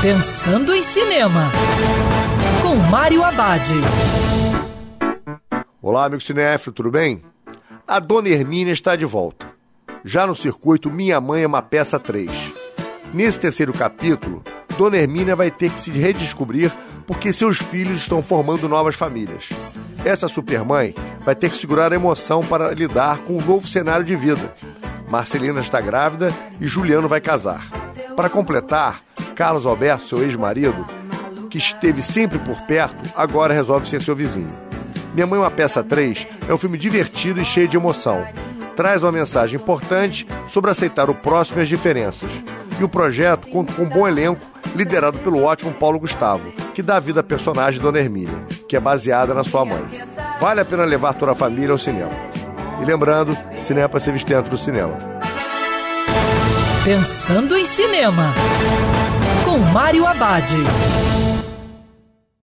Pensando em Cinema, com Mário Abad. Olá, amigo cinéfilo, tudo bem? A Dona Hermínia está de volta. Já no circuito Minha Mãe é uma Peça 3. Nesse terceiro capítulo, Dona Hermínia vai ter que se redescobrir porque seus filhos estão formando novas famílias. Essa supermãe vai ter que segurar a emoção para lidar com o um novo cenário de vida. Marcelina está grávida e Juliano vai casar. Para completar, Carlos Alberto, seu ex-marido, que esteve sempre por perto, agora resolve ser seu vizinho. Minha Mãe é uma Peça 3 é um filme divertido e cheio de emoção. Traz uma mensagem importante sobre aceitar o próximo e as diferenças. E o projeto conta com um bom elenco, liderado pelo ótimo Paulo Gustavo, que dá vida à personagem Dona Hermínia, que é baseada na sua mãe. Vale a pena levar toda a família ao cinema. E lembrando, cinema para ser visto dentro do cinema. Pensando em Cinema, com Mário Abad.